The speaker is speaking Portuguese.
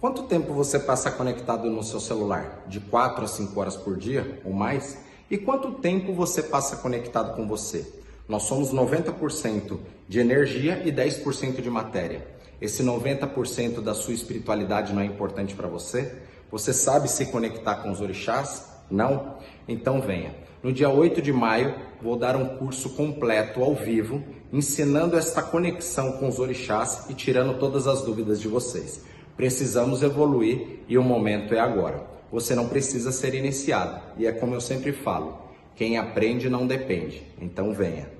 Quanto tempo você passa conectado no seu celular? De 4 a 5 horas por dia ou mais? E quanto tempo você passa conectado com você? Nós somos 90% de energia e 10% de matéria. Esse 90% da sua espiritualidade não é importante para você? Você sabe se conectar com os orixás? Não? Então venha. No dia 8 de maio, vou dar um curso completo ao vivo, ensinando esta conexão com os orixás e tirando todas as dúvidas de vocês. Precisamos evoluir e o momento é agora. Você não precisa ser iniciado, e é como eu sempre falo: quem aprende não depende. Então venha.